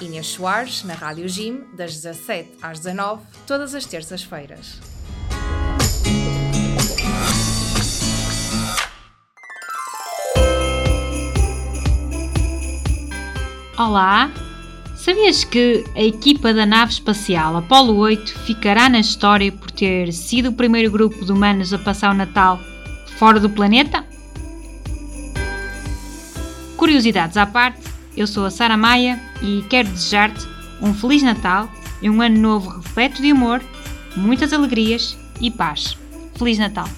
Inês Soares, na Rádio Gym, das 17 às 19, todas as terças-feiras. Olá! Sabias que a equipa da nave espacial Apollo 8 ficará na história por ter sido o primeiro grupo de humanos a passar o Natal fora do planeta? Curiosidades à parte, eu sou a Sara Maia e quero desejar-te um Feliz Natal e um ano novo repleto de amor, muitas alegrias e paz. Feliz Natal!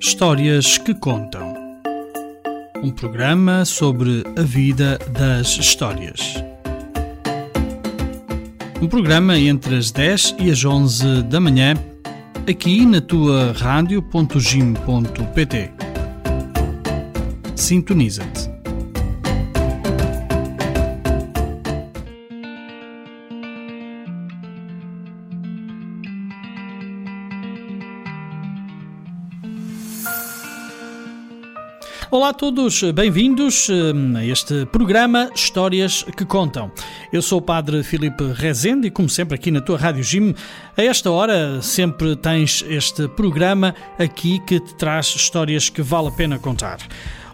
Histórias que Contam um programa sobre a vida das histórias. Um programa entre as 10 e as 11 da manhã, aqui na tua rádio.gim.pt. Sintoniza-te. Olá a todos, bem-vindos hum, a este programa Histórias que Contam. Eu sou o Padre Filipe Rezende e, como sempre, aqui na tua Rádio Jim, a esta hora sempre tens este programa aqui que te traz histórias que vale a pena contar.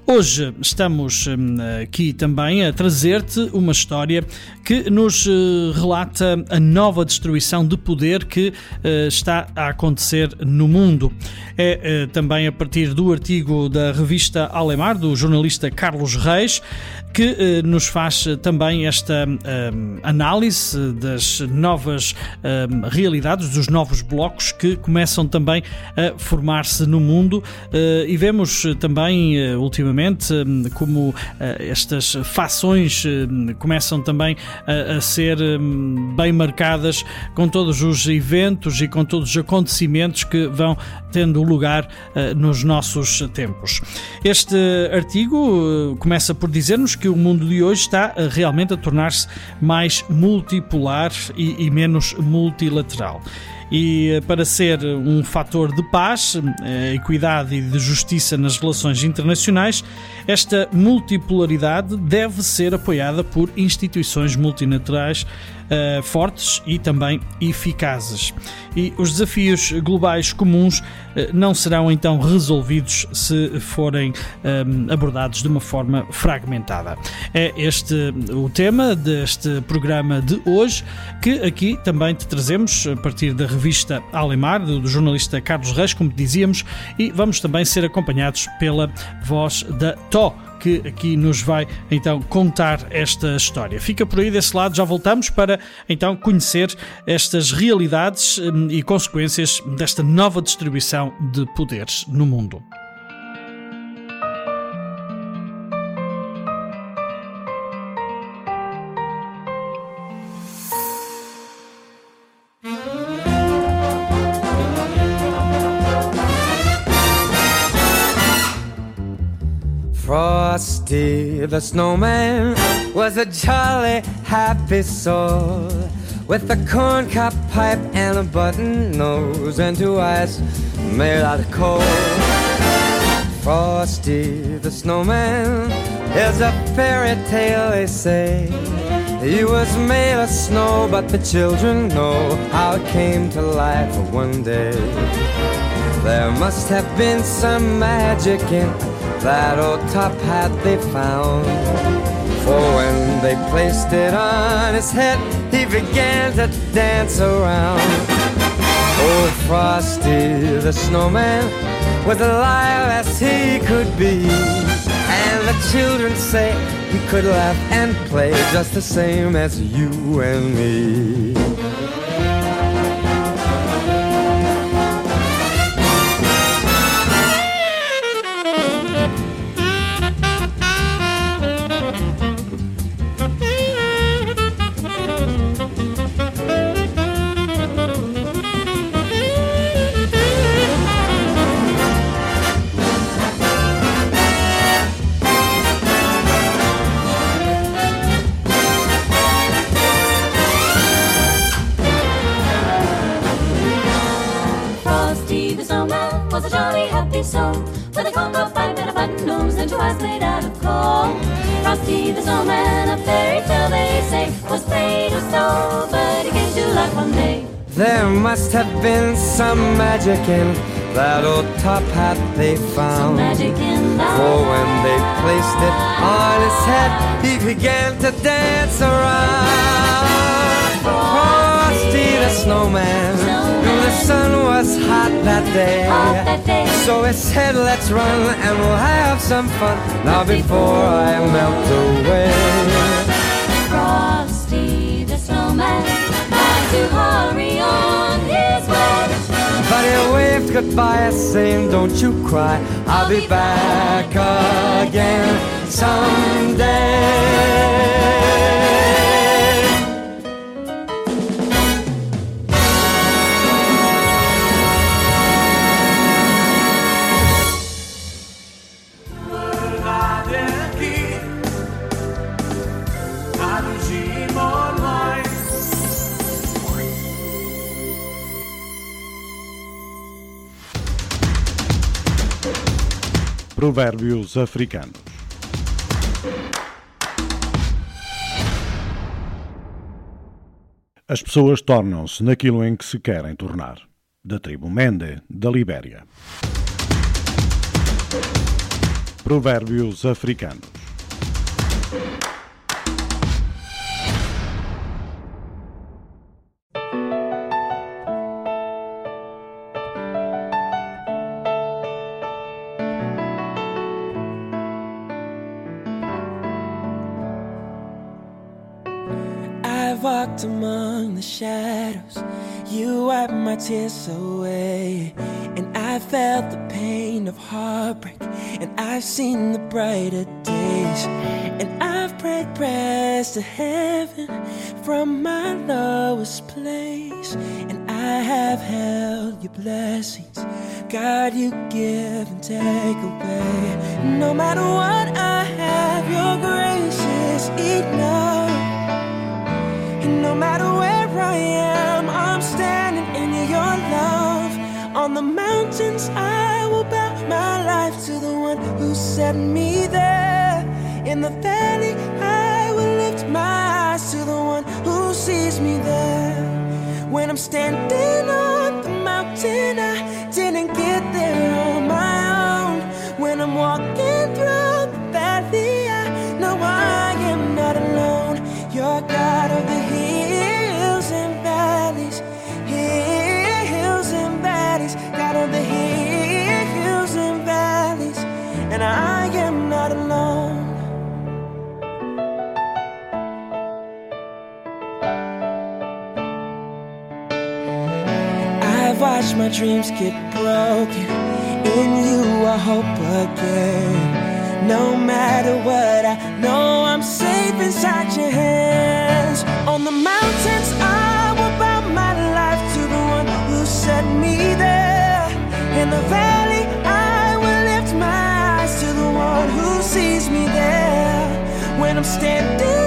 Hoje estamos hum, aqui também a trazer-te uma história que nos eh, relata a nova destruição de poder que eh, está a acontecer no mundo. É eh, também a partir do artigo da revista Alemar, do jornalista Carlos Reis, que nos faz também esta hum, análise das novas realidades, dos novos blocos que começam também a formar-se no mundo e vemos também ultimamente como eh, estas fações começam também a, a ser bem marcadas com todos os eventos e com todos os acontecimentos que vão tendo lugar nos nossos tempos. Este artigo começa por dizer-nos que o mundo de hoje está uh, realmente a tornar-se mais multipolar e, e menos multilateral. E eh, para ser um fator de paz, eh, equidade e de justiça nas relações internacionais, esta multipolaridade deve ser apoiada por instituições multilaterais uh, fortes e também eficazes. E os desafios globais comuns uh, não serão então resolvidos se forem um, abordados de uma forma fragmentada. É este o tema deste programa de hoje, que aqui também te trazemos a partir da revista Alemar, do, jornalista Carlos Reis, como dizíamos, e vamos também ser acompanhados pela voz da Tó que aqui nos vai então contar esta história. Fica por aí desse lado, já voltamos para então conhecer estas realidades hum, e consequências desta nova distribuição de poderes no mundo. Frosty the snowman was a jolly, happy soul with a corncob pipe and a button nose and two eyes made out of coal. Frosty the snowman is a fairy tale, they say. He was made of snow, but the children know how it came to life one day. There must have been some magic in that old top hat they found. For when they placed it on his head, he began to dance around. Old Frosty the snowman was alive as he could be. And the children say he could laugh and play just the same as you and me. Some magic in that old top hat they found. Some magic in that For when they placed it on his head, he began to dance around. Frosty the snowman, knew the sun was hot that day. Hot that day. So he said, let's run and we'll have some fun. Now before I melt away. Frosty the snowman to hurry on his way But he waved goodbye saying, don't you cry, I'll be back again someday. Provérbios africanos. As pessoas tornam-se naquilo em que se querem tornar. Da tribo Mende, da Libéria. Provérbios africanos. Seen the brighter days. And I've prayed prayers to heaven from my lowest place. And I have held your blessings. God, you give and take away. No matter what I have, your grace is enough. And no matter where I am, I'm standing in your love. On the mountains, I will bow my life to the one who set me there. In the valley, I will lift my eyes to the one who sees me there. When I'm standing on the mountain, I My dreams get broken. In you, I hope again. No matter what, I know I'm safe inside your hands. On the mountains, I will bow my life to the one who set me there. In the valley, I will lift my eyes to the one who sees me there. When I'm standing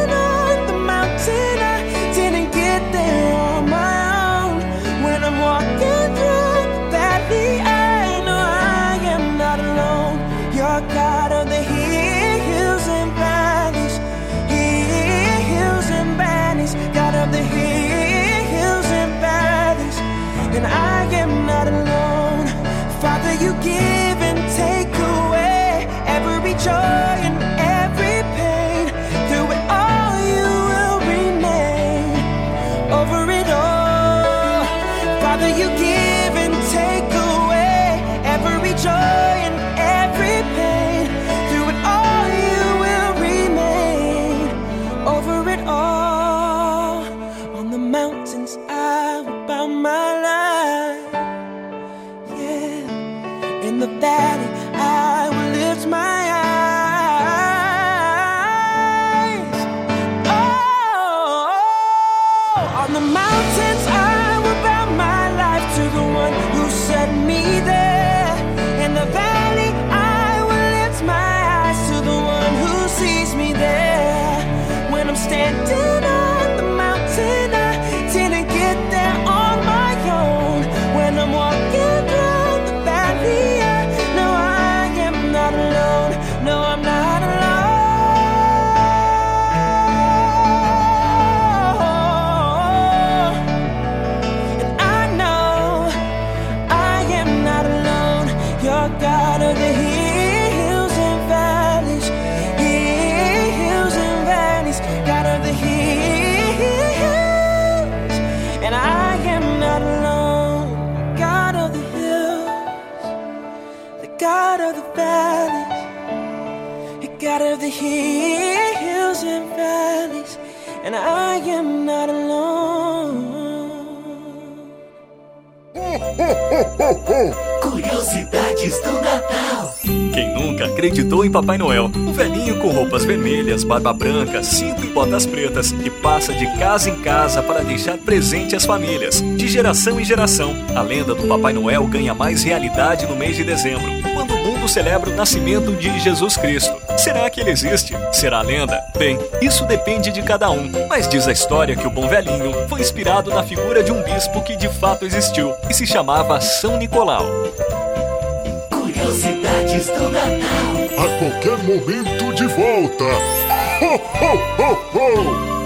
I am not alone. Curiosidades do Natal. Quem nunca acreditou em Papai Noel? Um velhinho com roupas vermelhas, barba branca, cinto e botas pretas, que passa de casa em casa para deixar presente às famílias. De geração em geração, a lenda do Papai Noel ganha mais realidade no mês de dezembro, quando o mundo celebra o nascimento de Jesus Cristo. Será que ele existe? Será lenda? Bem, isso depende de cada um, mas diz a história que o bom velhinho foi inspirado na figura de um bispo que de fato existiu e se chamava São Nicolau. Curiosidades do Natal. A qualquer momento de volta. Ho, ho, ho, ho!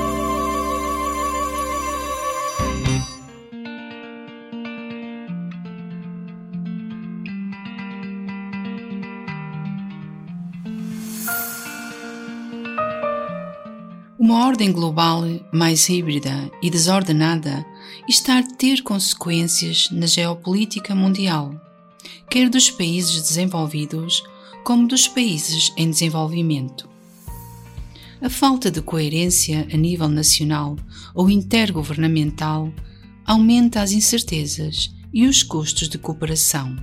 Uma ordem global mais híbrida e desordenada está a ter consequências na geopolítica mundial, quer dos países desenvolvidos como dos países em desenvolvimento. A falta de coerência a nível nacional ou intergovernamental aumenta as incertezas e os custos de cooperação.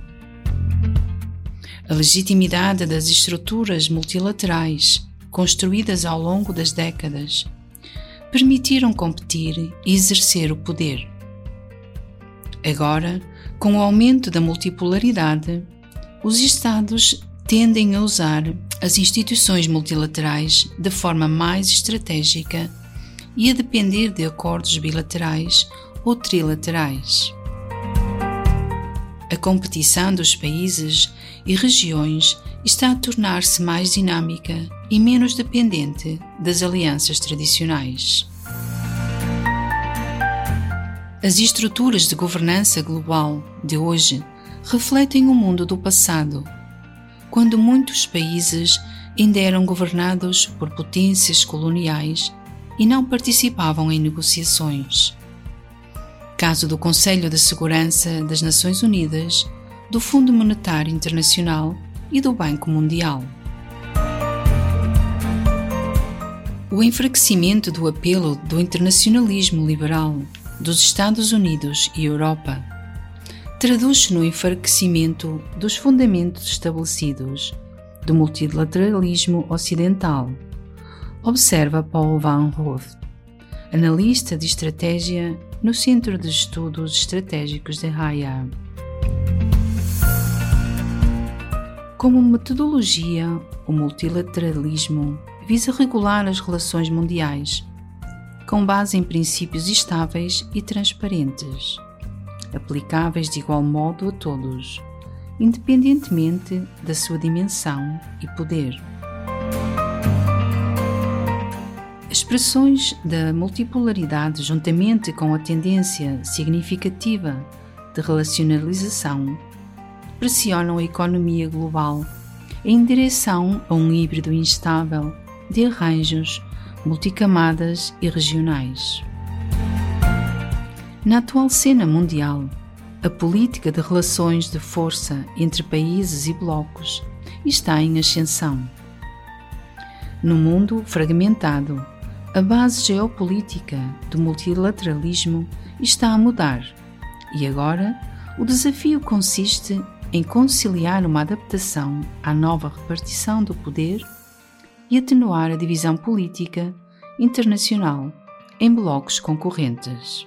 A legitimidade das estruturas multilaterais construídas ao longo das décadas, permitiram competir e exercer o poder. Agora, com o aumento da multipolaridade, os Estados tendem a usar as instituições multilaterais de forma mais estratégica e a depender de acordos bilaterais ou trilaterais. A competição dos países e regiões está a tornar-se mais dinâmica e menos dependente das alianças tradicionais. As estruturas de governança global de hoje refletem o mundo do passado, quando muitos países ainda eram governados por potências coloniais e não participavam em negociações. Caso do Conselho de Segurança das Nações Unidas, do Fundo Monetário Internacional e do Banco Mundial. O enfraquecimento do apelo do internacionalismo liberal dos Estados Unidos e Europa traduz-se no enfraquecimento dos fundamentos estabelecidos do multilateralismo ocidental, observa Paul Van Hooft, analista de estratégia no Centro de Estudos Estratégicos de Haia. Como metodologia, o multilateralismo visa regular as relações mundiais, com base em princípios estáveis e transparentes, aplicáveis de igual modo a todos, independentemente da sua dimensão e poder. Expressões da multipolaridade, juntamente com a tendência significativa de relacionalização, pressionam a economia global em direção a um híbrido instável de arranjos multicamadas e regionais. Na atual cena mundial, a política de relações de força entre países e blocos está em ascensão. No mundo fragmentado, a base geopolítica do multilateralismo está a mudar e agora o desafio consiste em conciliar uma adaptação à nova repartição do poder e atenuar a divisão política internacional em blocos concorrentes.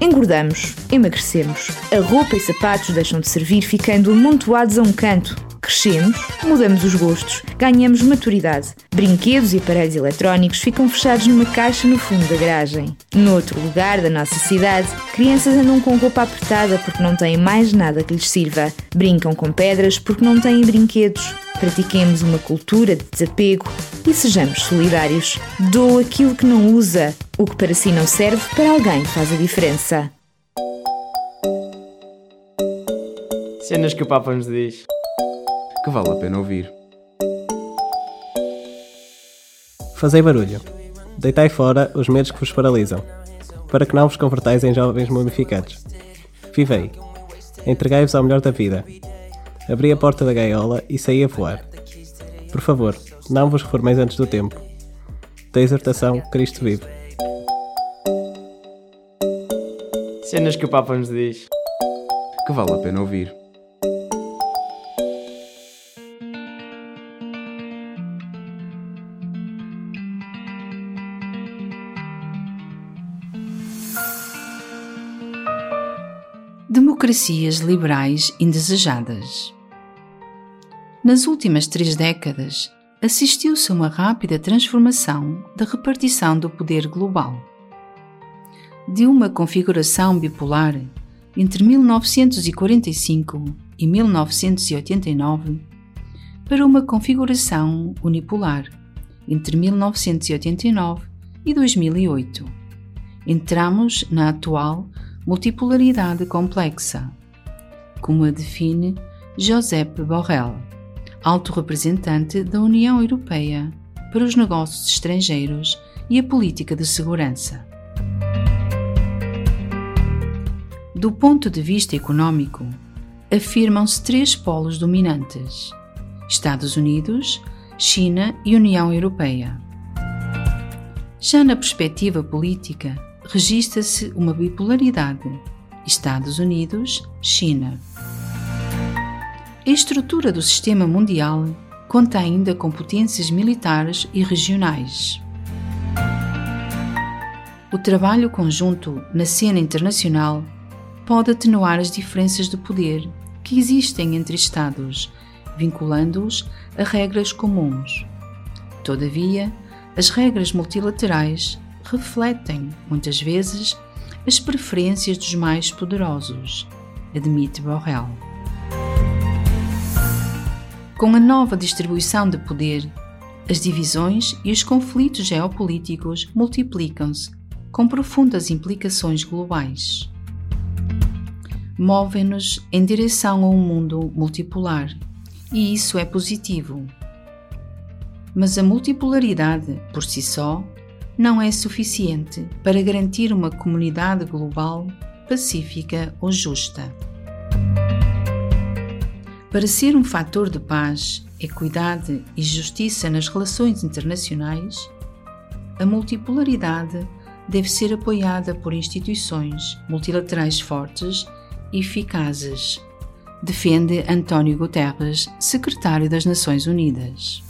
Engordamos, emagrecemos. A roupa e sapatos deixam de servir ficando amontoados a um canto. Crescemos, mudamos os gostos, ganhamos maturidade. Brinquedos e aparelhos eletrónicos ficam fechados numa caixa no fundo da garagem. Noutro lugar da nossa cidade, crianças andam com roupa apertada porque não têm mais nada que lhes sirva. Brincam com pedras porque não têm brinquedos. Pratiquemos uma cultura de desapego e sejamos solidários. Dou aquilo que não usa. O que para si não serve, para alguém faz a diferença. Cenas que o Papa nos diz. Que vale a pena ouvir. Fazei barulho. Deitai fora os medos que vos paralisam, para que não vos convertais em jovens mumificados. Vivei. Entregai-vos ao melhor da vida. Abri a porta da gaiola e saí a voar. Por favor, não vos reformeis antes do tempo. Da exortação, Cristo vive. Cenas que o Papa nos diz. Que vale a pena ouvir. Democracias liberais indesejadas. Nas últimas três décadas, assistiu-se a uma rápida transformação da repartição do poder global. De uma configuração bipolar entre 1945 e 1989 para uma configuração unipolar entre 1989 e 2008. Entramos na atual multipolaridade complexa, como a define Josep Borrell, alto representante da União Europeia para os negócios estrangeiros e a política de segurança. Do ponto de vista econômico, afirmam-se três polos dominantes: Estados Unidos, China e União Europeia. Já na perspectiva política, registra-se uma bipolaridade: Estados Unidos, China. A estrutura do sistema mundial conta ainda com potências militares e regionais. O trabalho conjunto na cena internacional pode atenuar as diferenças de poder que existem entre Estados, vinculando-os a regras comuns. Todavia, as regras multilaterais refletem, muitas vezes, as preferências dos mais poderosos, admite Borrell. Com a nova distribuição de poder, as divisões e os conflitos geopolíticos multiplicam-se com profundas implicações globais. Movem-nos em direção a um mundo multipolar, e isso é positivo. Mas a multipolaridade, por si só, não é suficiente para garantir uma comunidade global pacífica ou justa. Para ser um fator de paz, equidade e justiça nas relações internacionais, a multipolaridade deve ser apoiada por instituições multilaterais fortes e eficazes, defende António Guterres, secretário das Nações Unidas.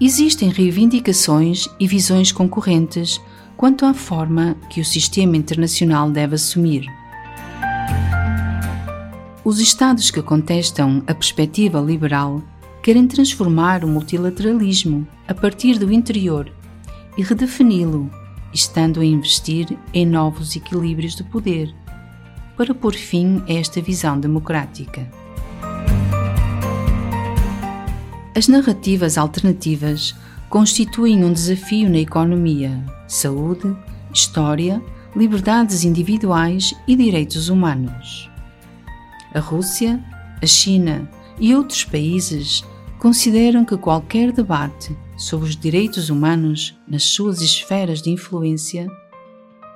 Existem reivindicações e visões concorrentes quanto à forma que o sistema internacional deve assumir. Os Estados que contestam a perspectiva liberal querem transformar o multilateralismo a partir do interior e redefini-lo, estando a investir em novos equilíbrios de poder, para pôr fim a esta visão democrática. As narrativas alternativas constituem um desafio na economia, saúde, história, liberdades individuais e direitos humanos. A Rússia, a China e outros países consideram que qualquer debate sobre os direitos humanos nas suas esferas de influência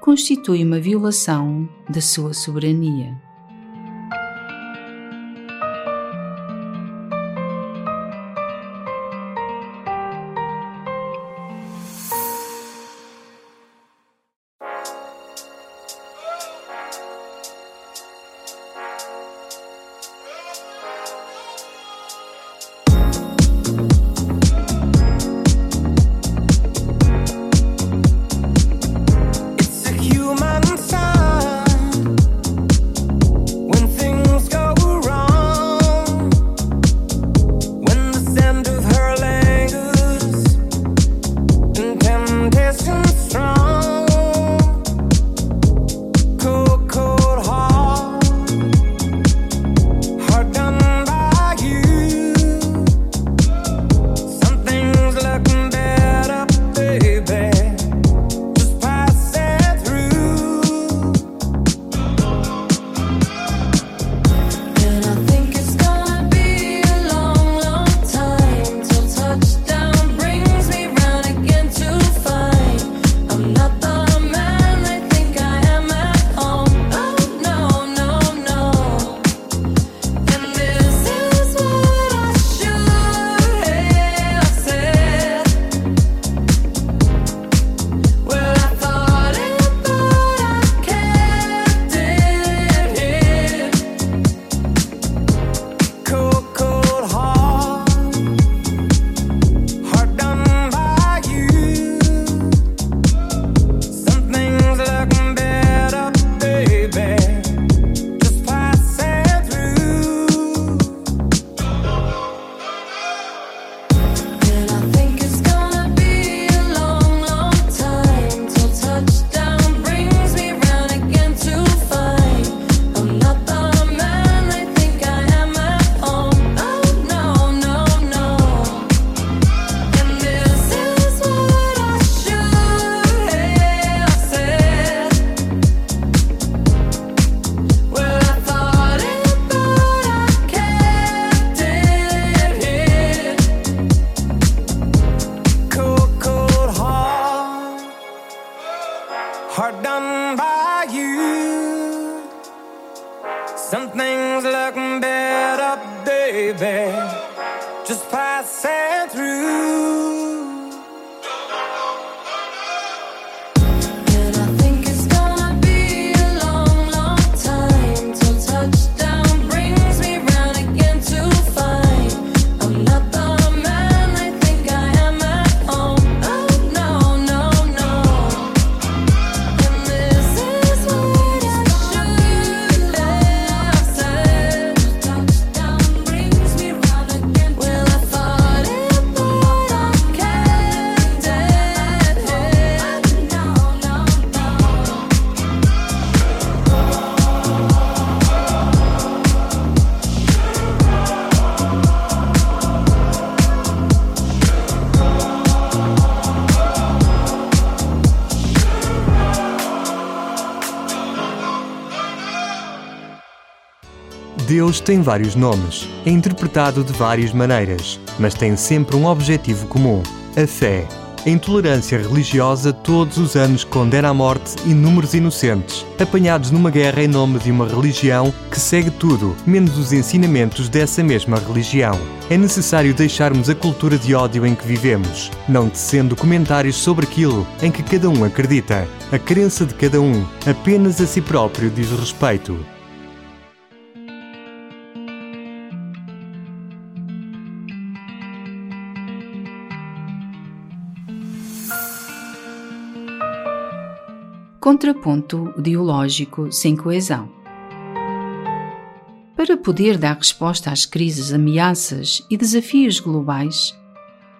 constitui uma violação da sua soberania. Deus tem vários nomes, é interpretado de várias maneiras, mas tem sempre um objetivo comum: a fé. A intolerância religiosa todos os anos condena à morte inúmeros inocentes, apanhados numa guerra em nome de uma religião que segue tudo, menos os ensinamentos dessa mesma religião. É necessário deixarmos a cultura de ódio em que vivemos, não tecendo comentários sobre aquilo em que cada um acredita. A crença de cada um apenas a si próprio diz respeito. Contraponto ideológico sem coesão. Para poder dar resposta às crises, ameaças e desafios globais,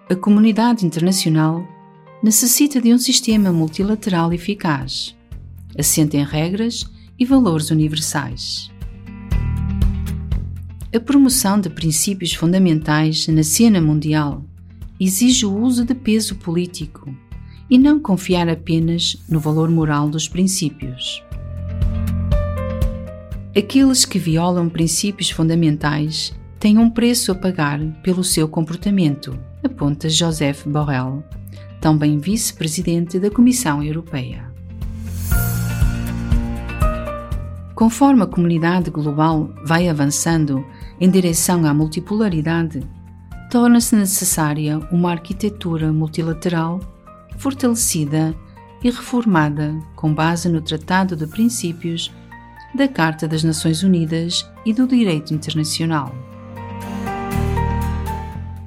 a comunidade internacional necessita de um sistema multilateral eficaz, assente em regras e valores universais. A promoção de princípios fundamentais na cena mundial exige o uso de peso político e não confiar apenas no valor moral dos princípios. Aqueles que violam princípios fundamentais têm um preço a pagar pelo seu comportamento, aponta Joseph Borrell, também vice-presidente da Comissão Europeia. Conforme a comunidade global vai avançando em direção à multipolaridade, torna-se necessária uma arquitetura multilateral fortalecida e reformada com base no Tratado de Princípios da Carta das Nações Unidas e do Direito Internacional.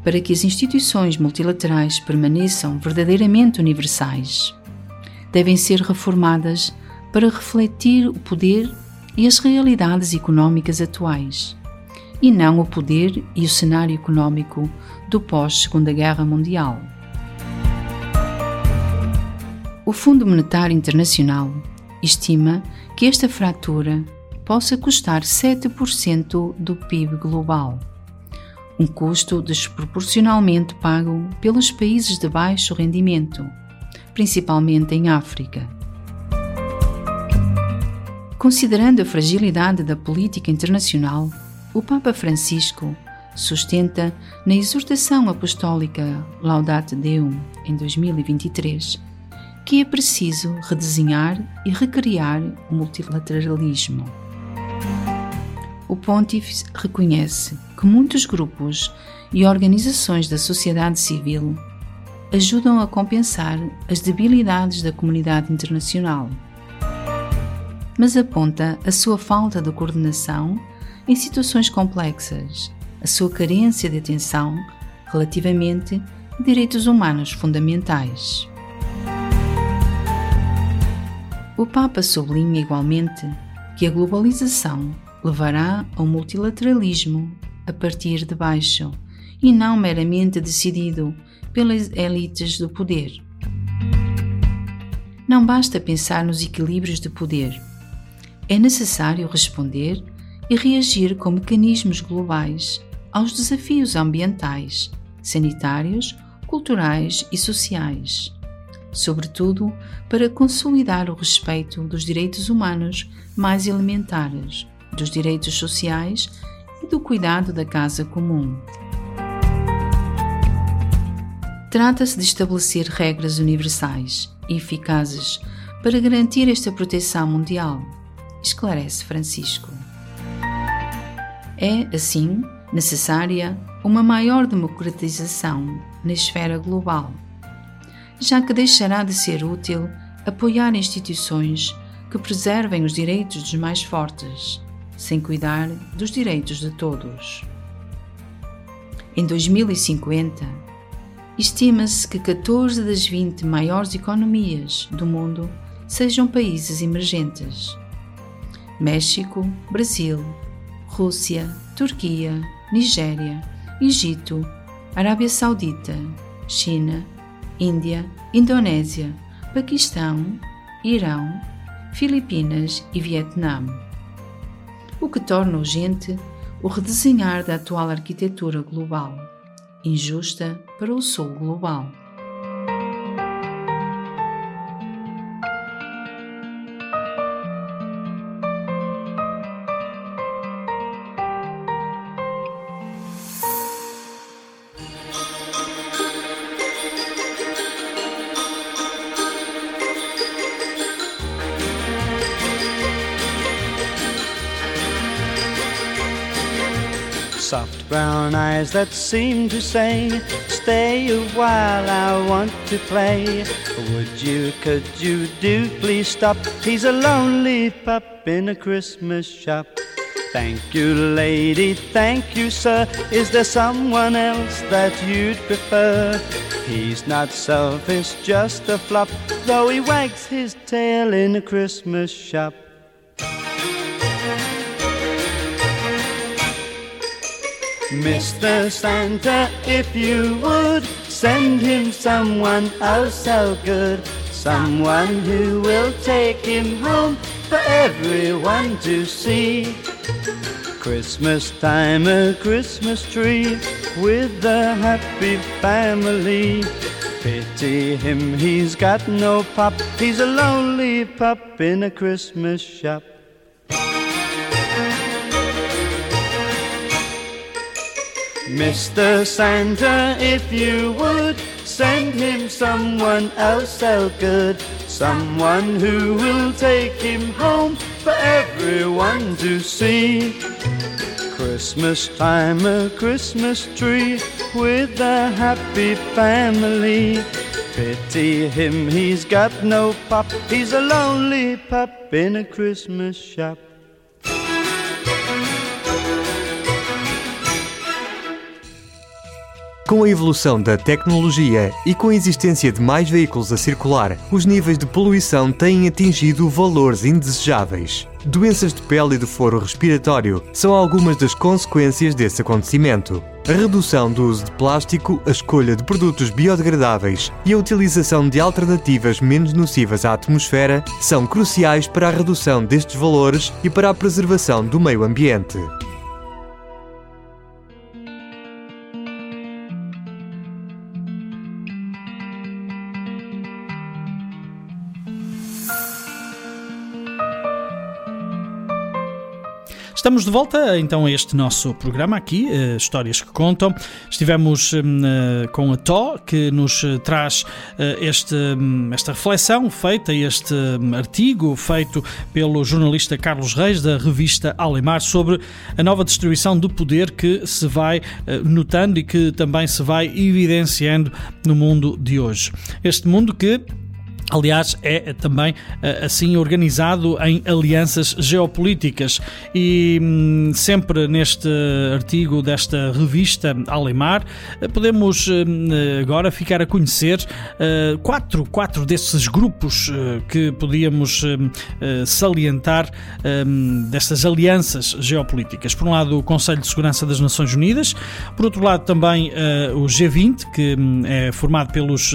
Para que as instituições multilaterais permaneçam verdadeiramente universais, devem ser reformadas para refletir o poder e as realidades económicas atuais, e não o poder e o cenário económico do pós-Segunda Guerra Mundial. O Fundo Monetário Internacional estima que esta fratura possa custar 7% do PIB global, um custo desproporcionalmente pago pelos países de baixo rendimento, principalmente em África. Considerando a fragilidade da política internacional, o Papa Francisco sustenta na exortação apostólica Laudate Deum em 2023 que é preciso redesenhar e recriar o multilateralismo. O Pontífice reconhece que muitos grupos e organizações da sociedade civil ajudam a compensar as debilidades da comunidade internacional, mas aponta a sua falta de coordenação em situações complexas, a sua carência de atenção relativamente a direitos humanos fundamentais. O Papa sublinha igualmente que a globalização levará ao multilateralismo a partir de baixo e não meramente decidido pelas elites do poder. Não basta pensar nos equilíbrios de poder. É necessário responder e reagir com mecanismos globais aos desafios ambientais, sanitários, culturais e sociais sobretudo para consolidar o respeito dos direitos humanos mais elementares, dos direitos sociais e do cuidado da casa comum. Trata-se de estabelecer regras universais e eficazes para garantir esta proteção mundial, esclarece Francisco. É, assim, necessária uma maior democratização na esfera global, já que deixará de ser útil apoiar instituições que preservem os direitos dos mais fortes, sem cuidar dos direitos de todos. Em 2050, estima-se que 14 das 20 maiores economias do mundo sejam países emergentes. México, Brasil, Rússia, Turquia, Nigéria, Egito, Arábia Saudita, China, Índia, Indonésia, Paquistão, Irão, Filipinas e Vietnã. O que torna urgente o redesenhar da atual arquitetura global, injusta para o sul global. Brown eyes that seem to say, Stay a while, I want to play. Would you, could you do, please stop? He's a lonely pup in a Christmas shop. Thank you, lady, thank you, sir. Is there someone else that you'd prefer? He's not selfish, just a flop, though he wags his tail in a Christmas shop. Mr. Santa, if you would send him someone else so good, someone who will take him home for everyone to see. Christmas time, a Christmas tree with a happy family. Pity him, he's got no pop, he's a lonely pup in a Christmas shop. Mr. Santa, if you would send him someone else so good, someone who will take him home for everyone to see. Christmas time, a Christmas tree with a happy family. Pity him, he's got no pop, he's a lonely pup in a Christmas shop. Com a evolução da tecnologia e com a existência de mais veículos a circular, os níveis de poluição têm atingido valores indesejáveis. Doenças de pele e de foro respiratório são algumas das consequências desse acontecimento. A redução do uso de plástico, a escolha de produtos biodegradáveis e a utilização de alternativas menos nocivas à atmosfera são cruciais para a redução destes valores e para a preservação do meio ambiente. Estamos de volta então a este nosso programa aqui, uh, Histórias que Contam. Estivemos uh, com a Tó, que nos uh, traz este, um, esta reflexão feita, este um, artigo feito pelo jornalista Carlos Reis, da revista Alemar, sobre a nova distribuição do poder que se vai notando e que também se vai evidenciando no mundo de hoje. Este mundo que Aliás, é também eh, assim organizado em alianças geopolíticas e hum, sempre neste artigo desta revista Alemar eh, podemos hum, agora ficar a conhecer eh, quatro, quatro desses grupos que podíamos hum, salientar destas alianças geopolíticas. Por um lado, o Conselho de Segurança das Nações Unidas, por outro lado, também o G20, que é formado pelos,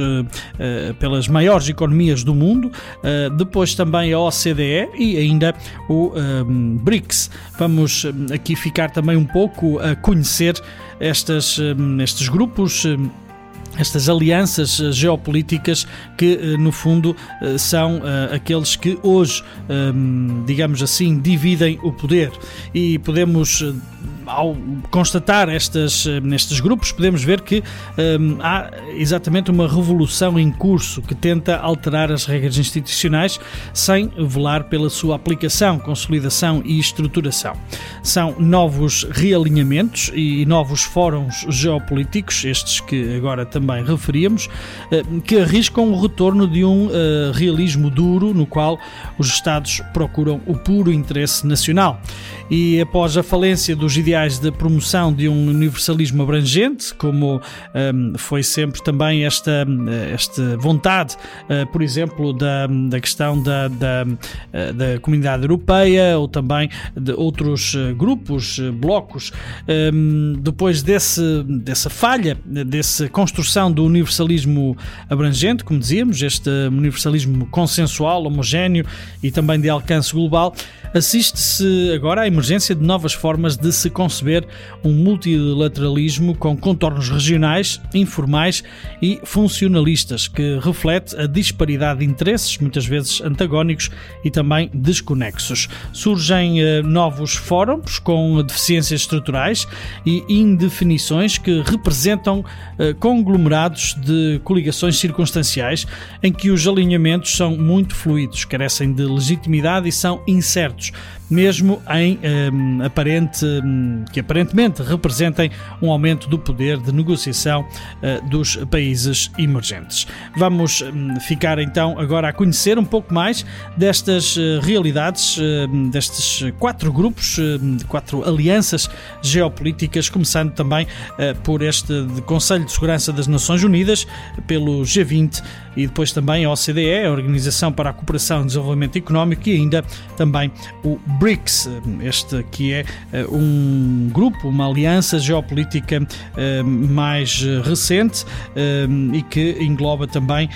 pelas maiores economias economias do mundo, uh, depois também a OCDE e ainda o um, BRICS. Vamos aqui ficar também um pouco a conhecer estas, estes grupos. Estas alianças geopolíticas que, no fundo, são aqueles que hoje, digamos assim, dividem o poder. E podemos ao constatar estas, nestes grupos, podemos ver que um, há exatamente uma revolução em curso que tenta alterar as regras institucionais sem velar pela sua aplicação, consolidação e estruturação. São novos realinhamentos e novos fóruns geopolíticos, estes que agora também referíamos, que arriscam o retorno de um uh, realismo duro no qual os Estados procuram o puro interesse nacional. E após a falência dos ideais de promoção de um universalismo abrangente, como um, foi sempre também esta, esta vontade, uh, por exemplo, da, da questão da, da, da comunidade europeia ou também de outros grupos, blocos, um, depois desse, dessa falha, dessa construção do universalismo abrangente, como dizíamos, este universalismo consensual, homogéneo e também de alcance global, assiste-se agora à emergência de novas formas de se conceber um multilateralismo com contornos regionais, informais e funcionalistas, que reflete a disparidade de interesses, muitas vezes antagónicos e também desconexos. Surgem uh, novos fóruns com deficiências estruturais e indefinições que representam uh, conglomerados de coligações circunstanciais em que os alinhamentos são muito fluidos, carecem de legitimidade e são incertos mesmo em um, aparente, um, que aparentemente representem um aumento do poder de negociação uh, dos países emergentes. Vamos um, ficar então agora a conhecer um pouco mais destas uh, realidades, uh, destes quatro grupos, quatro alianças geopolíticas, começando também por este Conselho de Segurança das Nações Unidas, pelo G20 e depois também a OCDE, a Organização para a Cooperação e Desenvolvimento Económico, e ainda também o BRICS, este que é eh, um grupo, uma aliança geopolítica eh, mais recente eh, e que engloba também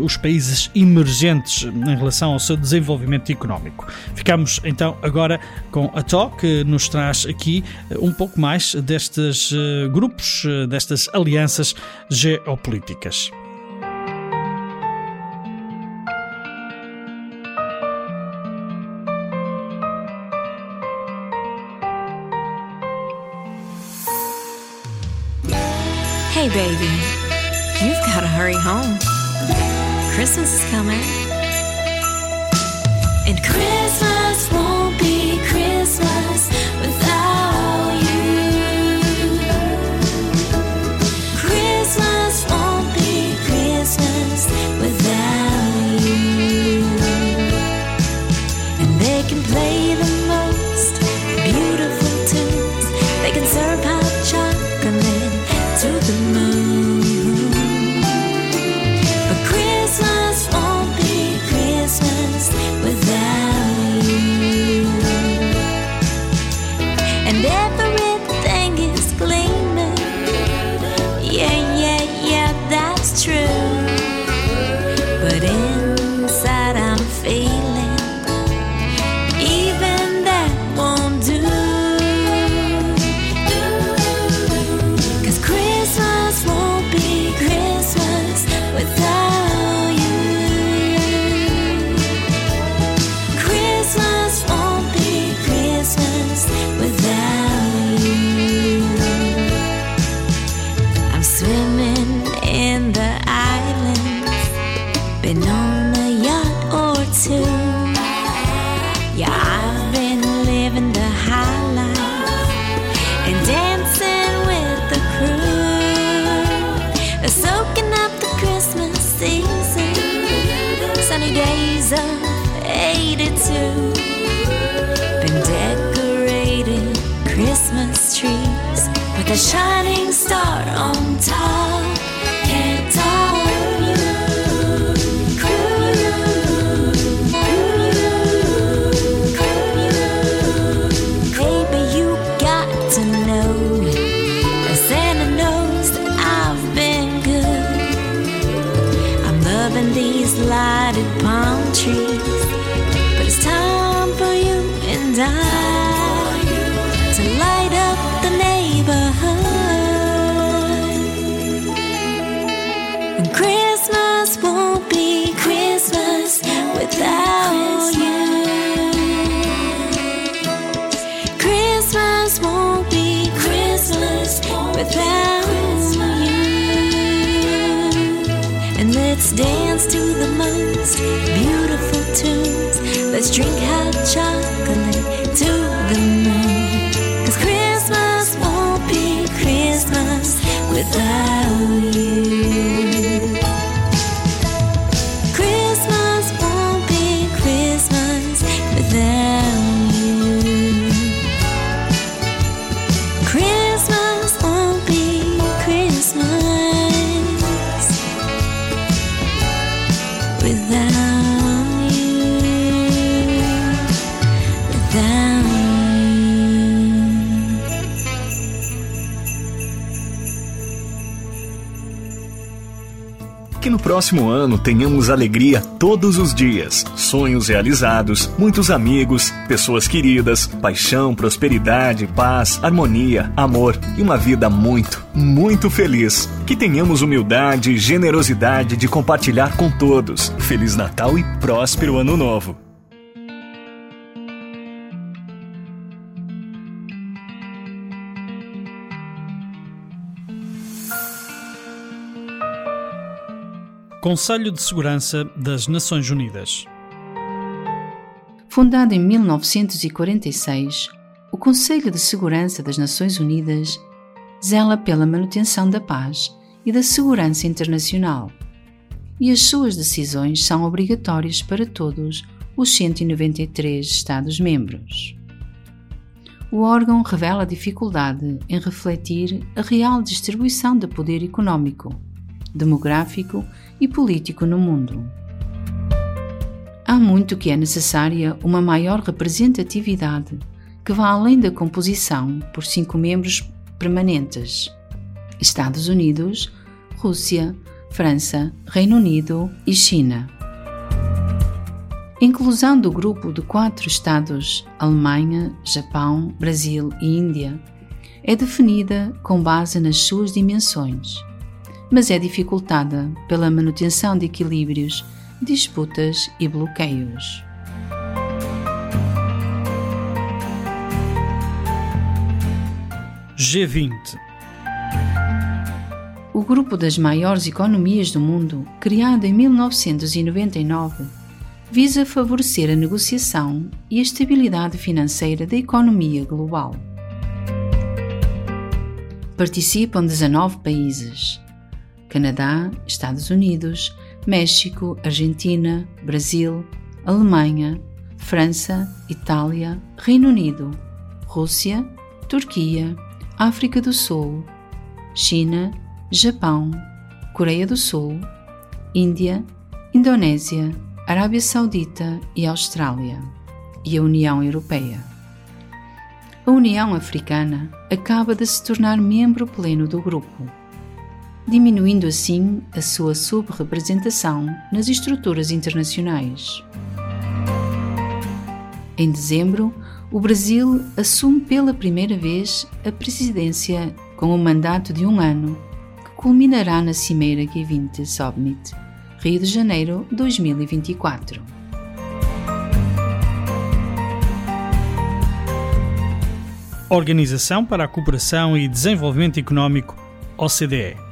os países emergentes em relação ao seu desenvolvimento económico. Ficamos então agora com a TO, que nos traz aqui um pouco mais destes grupos, destas alianças geopolíticas. Hey, baby, you've got to hurry home. Christmas is coming. And Christmas lighted palm trees, but it's time for you and I let's dance to the most beautiful tunes. Let's drink hot chocolate to the moon. Cause Christmas won't be Christmas without you. Próximo ano tenhamos alegria todos os dias, sonhos realizados, muitos amigos, pessoas queridas, paixão, prosperidade, paz, harmonia, amor e uma vida muito, muito feliz. Que tenhamos humildade e generosidade de compartilhar com todos. Feliz Natal e próspero Ano Novo! Conselho de Segurança das Nações Unidas. Fundado em 1946, o Conselho de Segurança das Nações Unidas zela pela manutenção da paz e da segurança internacional, e as suas decisões são obrigatórias para todos os 193 Estados-membros. O órgão revela dificuldade em refletir a real distribuição de poder econômico, demográfico e político no mundo. Há muito que é necessária uma maior representatividade que vá além da composição por cinco membros permanentes: Estados Unidos, Rússia, França, Reino Unido e China. Inclusão do grupo de quatro Estados Alemanha, Japão, Brasil e Índia é definida com base nas suas dimensões, mas é dificultada pela manutenção de equilíbrios, disputas e bloqueios. G20. O grupo das maiores economias do mundo, criado em 1999, visa favorecer a negociação e a estabilidade financeira da economia global. Participam 19 países: Canadá, Estados Unidos, México, Argentina, Brasil, Alemanha, França, Itália, Reino Unido, Rússia, Turquia, África do Sul, China, Japão, Coreia do Sul, Índia, Indonésia, Arábia Saudita e Austrália, e a União Europeia. A União Africana acaba de se tornar membro pleno do grupo, diminuindo assim a sua subrepresentação nas estruturas internacionais. Em dezembro, o Brasil assume pela primeira vez a presidência com um mandato de um ano, que culminará na Cimeira G20 Summit, Rio de Janeiro 2024. Organização para a Cooperação e Desenvolvimento Económico, OCDE.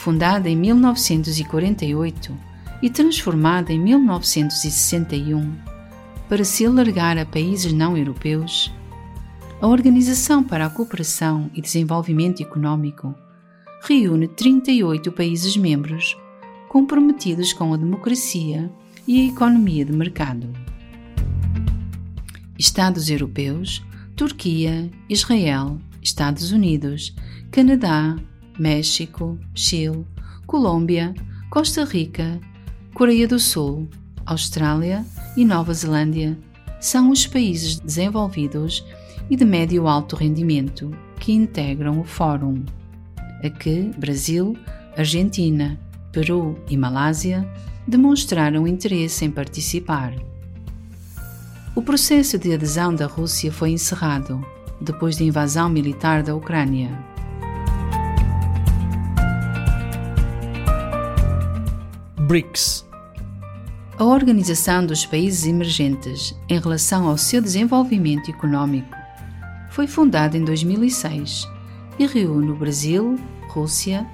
Fundada em 1948 e transformada em 1961 para se alargar a países não europeus, a Organização para a Cooperação e Desenvolvimento Económico reúne 38 países membros comprometidos com a democracia e a economia de mercado. Estados europeus, Turquia, Israel, Estados Unidos, Canadá, México, Chile, Colômbia, Costa Rica, Coreia do Sul, Austrália e Nova Zelândia são os países desenvolvidos e de médio alto rendimento que integram o Fórum, a que Brasil, Argentina, Peru e Malásia demonstraram interesse em participar. O processo de adesão da Rússia foi encerrado depois da invasão militar da Ucrânia. BRICS. A Organização dos Países Emergentes em relação ao seu desenvolvimento econômico foi fundada em 2006 e reúne o Brasil, Rússia,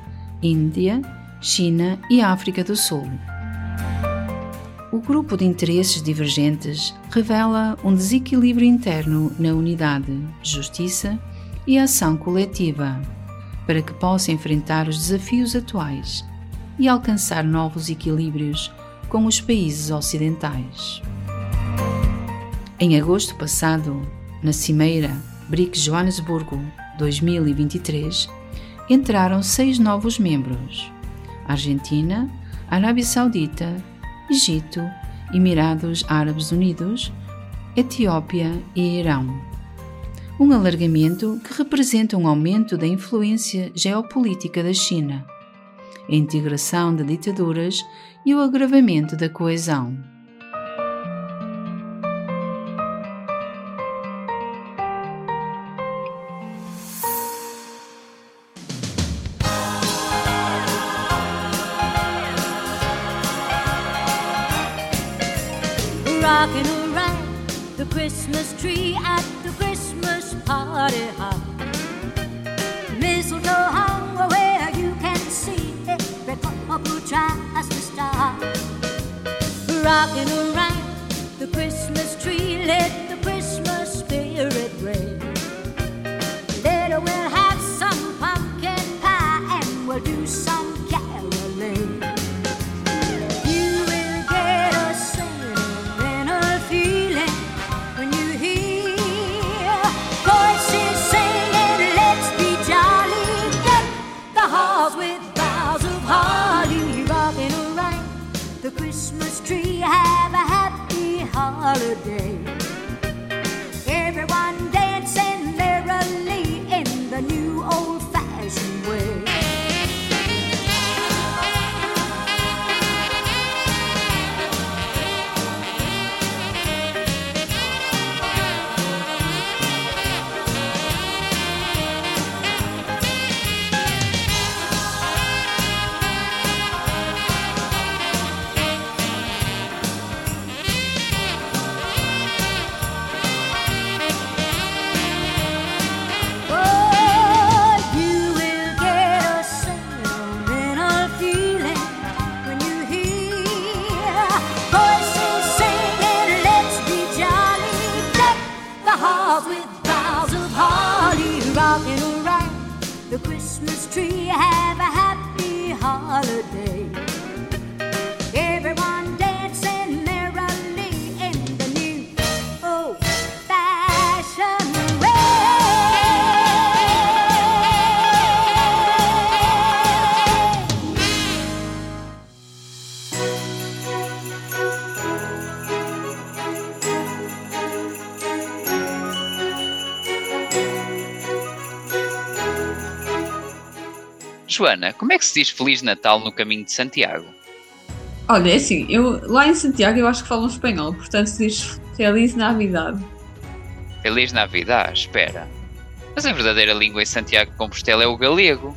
Índia, China e África do Sul. O grupo de interesses divergentes revela um desequilíbrio interno na unidade, justiça e ação coletiva, para que possa enfrentar os desafios atuais e alcançar novos equilíbrios com os países ocidentais. Em agosto passado, na Cimeira BRICS Joanesburgo 2023, entraram seis novos membros: Argentina, Arábia Saudita, Egito, Emirados Árabes Unidos, Etiópia e Irão. Um alargamento que representa um aumento da influência geopolítica da China, a integração de ditaduras e o agravamento da coesão. around the Christmas tree Rocking around Joana, como é que se diz Feliz Natal no caminho de Santiago? Olha, é assim, eu, lá em Santiago eu acho que falam espanhol, portanto se diz Feliz Navidade. Feliz Navidad, espera. Mas a verdadeira língua em Santiago de Compostela é o galego.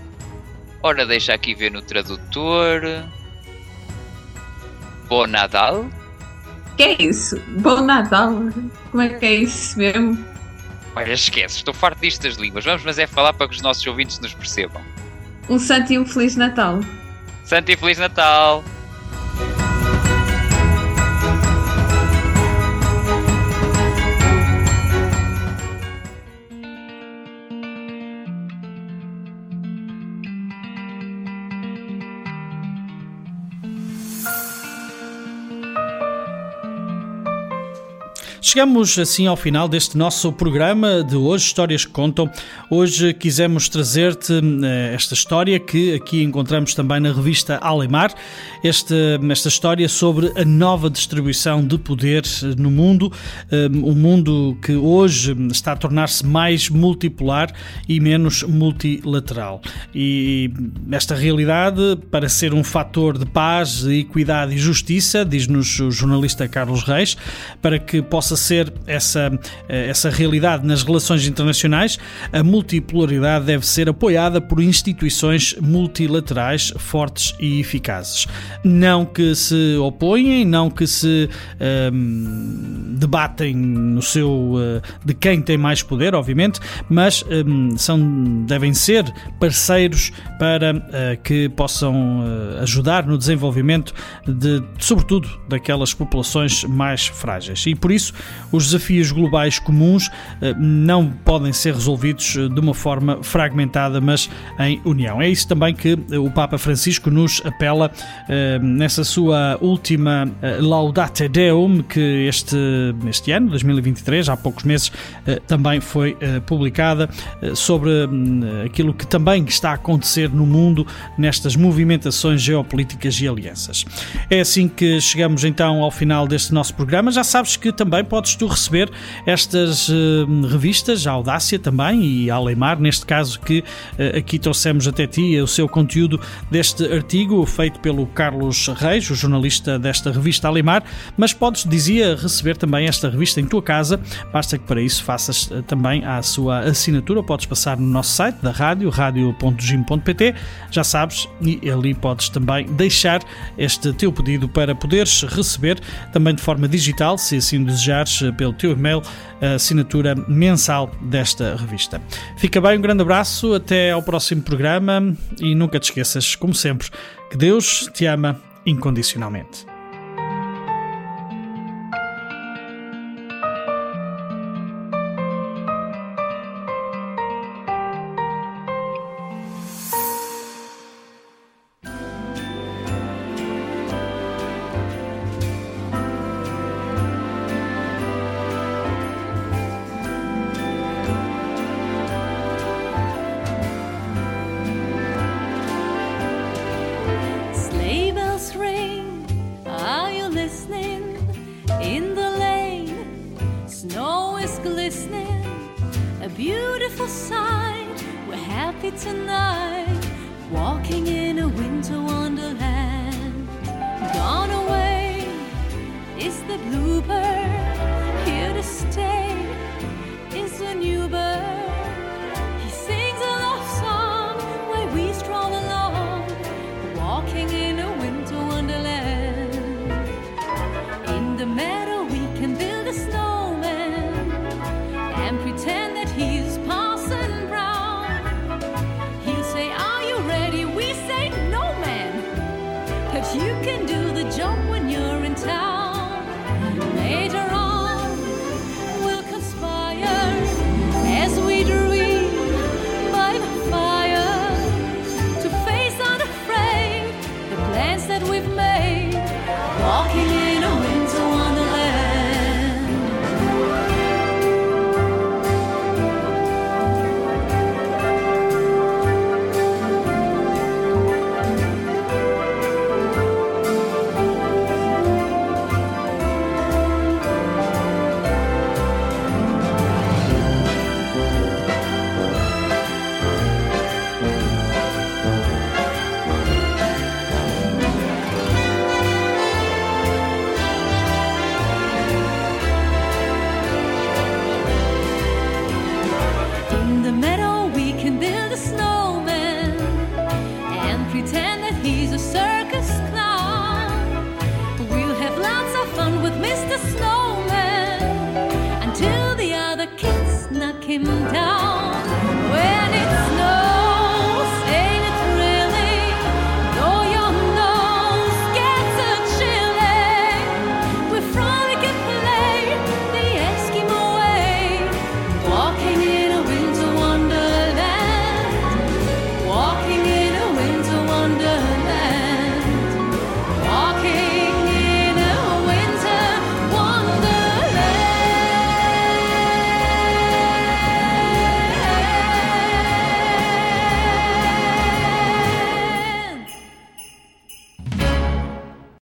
Ora, deixa aqui ver no tradutor. Bom Nadal? Que é isso? Bom Natal? Como é que é isso mesmo? Olha, esquece, estou farto disto das línguas. Vamos, mas é falar para que os nossos ouvintes nos percebam. Um santo e um Feliz Natal. Santo e Feliz Natal! Chegamos assim ao final deste nosso programa de hoje, Histórias que Contam. Hoje quisemos trazer-te eh, esta história que aqui encontramos também na revista Alemar, esta, esta história sobre a nova distribuição de poder no mundo, eh, um mundo que hoje está a tornar-se mais multipolar e menos multilateral. E esta realidade, para ser um fator de paz, equidade e justiça, diz-nos o jornalista Carlos Reis, para que possa ser essa, essa realidade nas relações internacionais, a multipolaridade deve ser apoiada por instituições multilaterais fortes e eficazes. Não que se opõem, não que se um, debatem no seu uh, de quem tem mais poder, obviamente, mas um, são, devem ser parceiros para uh, que possam uh, ajudar no desenvolvimento de, sobretudo, daquelas populações mais frágeis. E por isso, os desafios globais comuns não podem ser resolvidos de uma forma fragmentada, mas em união. É isso também que o Papa Francisco nos apela nessa sua última Laudate Deum, que este, este ano, 2023, há poucos meses, também foi publicada sobre hum, aquilo que também está a acontecer no mundo nestas movimentações geopolíticas e alianças. É assim que chegamos então ao final deste nosso programa. Já sabes que também podes tu receber estas hum, revistas, a Audácia também e a Alemar, neste caso que eh, aqui trouxemos até ti o seu conteúdo deste artigo feito pelo Carlos Reis, o jornalista desta revista Alemar, mas podes, dizia, receber também esta revista em tua casa, basta que para isso faças eh, também a sua assinatura, podes passar no nosso site da rádio, radio.gim.pt, já sabes, e ali podes também deixar este teu pedido para poderes receber também de forma digital, se assim desejares, pelo teu e-mail, a assinatura mensal desta revista. Fica bem, um grande abraço, até ao próximo programa e nunca te esqueças, como sempre, que Deus te ama incondicionalmente.